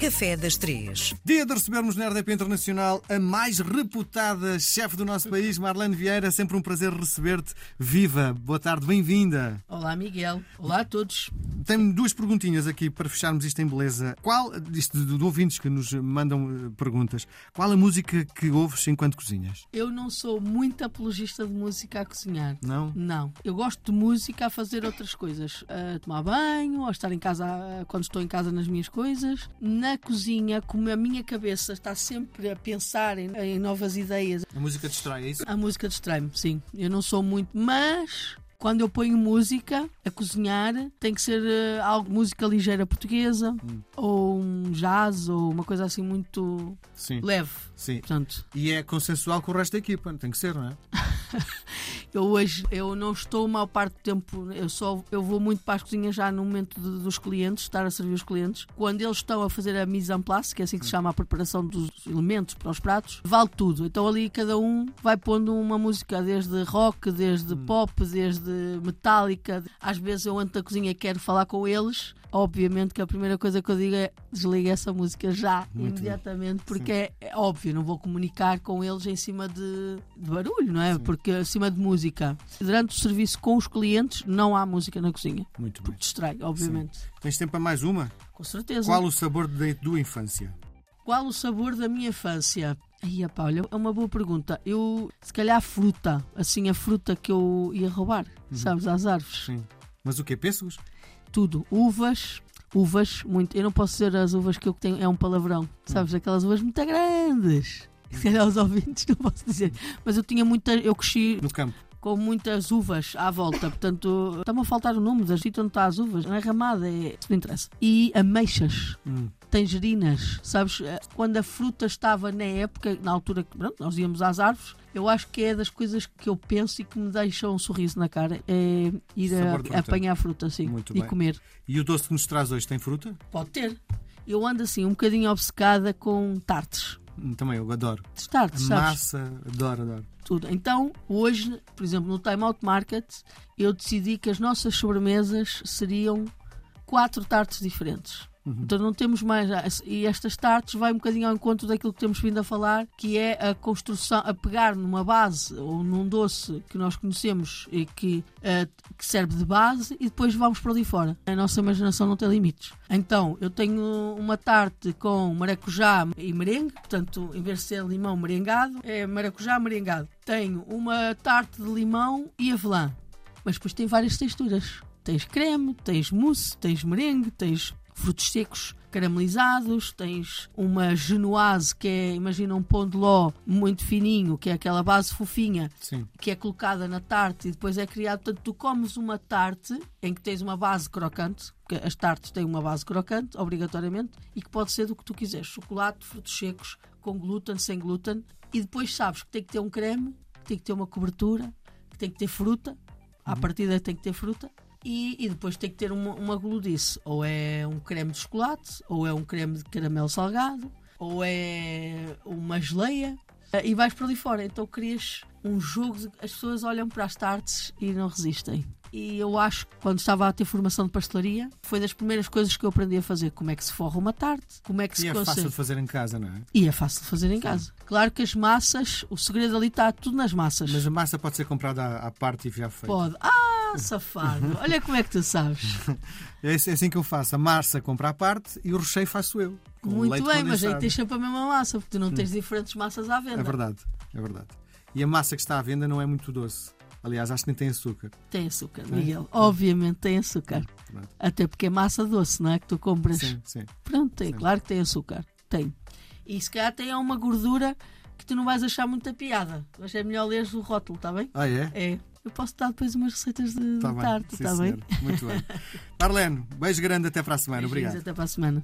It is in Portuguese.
Café das Três. Dia de recebermos na RDP Internacional a mais reputada chefe do nosso país, Marlene Vieira. Sempre um prazer receber-te. Viva! Boa tarde, bem-vinda. Olá, Miguel. Olá a todos. Tenho duas perguntinhas aqui para fecharmos isto em beleza. Qual, isto de, de ouvintes que nos mandam uh, perguntas, qual a música que ouves enquanto cozinhas? Eu não sou muito apologista de música a cozinhar. Não? Não. Eu gosto de música a fazer outras coisas. A tomar banho, a estar em casa quando estou em casa nas minhas coisas. Na cozinha, como a minha cabeça está sempre a pensar em, em novas ideias, A música distrai, é isso? a música distrai-me, sim. Eu não sou muito. Mas. Quando eu ponho música a cozinhar, tem que ser eh, algo música ligeira portuguesa, ou um jazz, ou uma coisa assim muito Sim. leve. Sim. Portanto, E é consensual com o resto da equipa, tem que ser, não é? Eu hoje eu não estou maior parte do tempo, eu só eu vou muito para as cozinhas já no momento de- dos clientes, estar a servir os clientes. Quando eles estão a fazer a mise en place, que é assim que se chama a preparação dos elementos para os pratos, vale tudo. Então ali cada um vai pondo uma música desde rock, desde pop, desde metálica. Às vezes eu entro na cozinha e quero falar com eles. Obviamente que a primeira coisa que eu digo é desliga essa música já, Muito bem. imediatamente, porque é, é óbvio, não vou comunicar com eles em cima de, de barulho, não é? Porque acima de música. Durante o serviço com os clientes não há música na cozinha. Muito bem. Porque distrai, obviamente. Tens tempo para mais uma? Com certeza. Qual o sabor da tua infância? Qual o sabor da minha infância? Aí, pá, olha, é uma boa pergunta. Eu, se calhar, fruta. Assim, a fruta que eu ia roubar, sabes, às árvores. Sim. Mas o quê? Pêssegos? Tudo. Uvas. Uvas, muito. Eu não posso dizer as uvas que eu tenho, é um palavrão. Sabes, aquelas uvas muito grandes. Se calhar aos ouvintes não posso dizer. Mas eu tinha muita. Eu cresci No campo. Com muitas uvas à volta. Portanto, está-me a faltar o nome das sítio onde está as uvas. Não é ramada, é. Isso não interessa. E ameixas. Hum. Tangerinas, sabes? Eh, Quando a fruta estava na época, na altura que pronto, nós íamos às árvores, eu acho que é das coisas que eu penso e que me deixam um sorriso na cara é ir a, fruta. apanhar fruta, assim, Muito e bem. comer. E o doce que nos traz hoje tem fruta? Pode ter. Eu ando assim, um bocadinho obcecada com tartes. Também eu adoro. Tartes, sabes? Massa, adoro, adoro. tudo. Então, hoje, por exemplo, no Time Out Market, eu decidi que as nossas sobremesas seriam quatro tartes diferentes. Então não temos mais. E estas tartes vai um bocadinho ao encontro daquilo que temos vindo a falar, que é a construção, a pegar numa base ou num doce que nós conhecemos e que, eh, que serve de base e depois vamos para ali fora. A nossa imaginação não tem limites. Então, eu tenho uma tarte com maracujá e merengue, portanto, em vez de ser limão merengado, é maracujá merengado. Tenho uma tarte de limão e avelã, mas depois tem várias texturas. Tens creme, tens mousse, tens merengue, tens frutos secos caramelizados, tens uma genoise que é, imagina um pão de ló muito fininho, que é aquela base fofinha, Sim. que é colocada na tarte e depois é criado. Portanto, tu comes uma tarte em que tens uma base crocante, porque as tartes têm uma base crocante, obrigatoriamente, e que pode ser do que tu quiseres: chocolate, frutos secos, com glúten, sem glúten, e depois sabes que tem que ter um creme, que tem que ter uma cobertura, que tem que ter fruta, à partida tem que ter fruta. E, e depois tem que ter uma, uma gludice. Ou é um creme de chocolate, ou é um creme de caramelo salgado, ou é uma geleia. Eh, E vais por ali fora. Então crias um jogo de as pessoas olham para as tartes e não resistem. E eu acho que quando estava a ter formação de pastelaria, foi das primeiras coisas que eu aprendi a fazer. Como é que se forra uma tarte, como é que E se é consegue. fácil de fazer em casa, não é? E é fácil de fazer em casa. Claro que as massas, o segredo ali está tudo nas massas. Mas a massa pode ser comprada à, à parte e já feita. Pode. Ah, safado. Olha como é que tu sabes. É assim é assim que eu faço. A massa compra à parte e o recheio faço eu. Muito bem, mas aí tens sempre a mesma massa, porque tu não tens diferentes massas à venda. É verdade, é verdade. E a massa que está à venda não é muito doce. Aliás, acho que nem tem açúcar. Tem açúcar, Miguel. Obviamente tem açúcar. Pronto. Até porque é massa doce, não é? Que tu compras. Sim, sim. Pronto, tem, claro que tem açúcar. Tem. E se calhar tem uma gordura que tu não vais achar muita piada. Mas é melhor leres o rótulo, está bem? Ah, é? É. Eu posso dar depois umas receitas de, Está de bem. tarte, Sim, está bem? Muito bem. Marlene, beijo grande até para a semana. Beijinhos, Obrigado. Até para a semana.